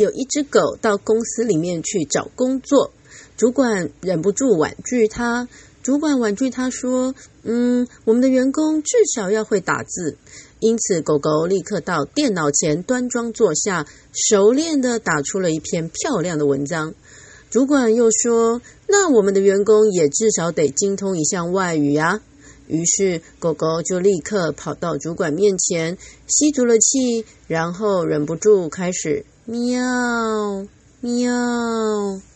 有一只狗到公司里面去找工作，主管忍不住婉拒他。主管婉拒他说：“嗯，我们的员工至少要会打字。”因此，狗狗立刻到电脑前端庄坐下，熟练地打出了一篇漂亮的文章。主管又说：“那我们的员工也至少得精通一项外语呀。”于是，狗狗就立刻跑到主管面前，吸足了气，然后忍不住开始喵喵。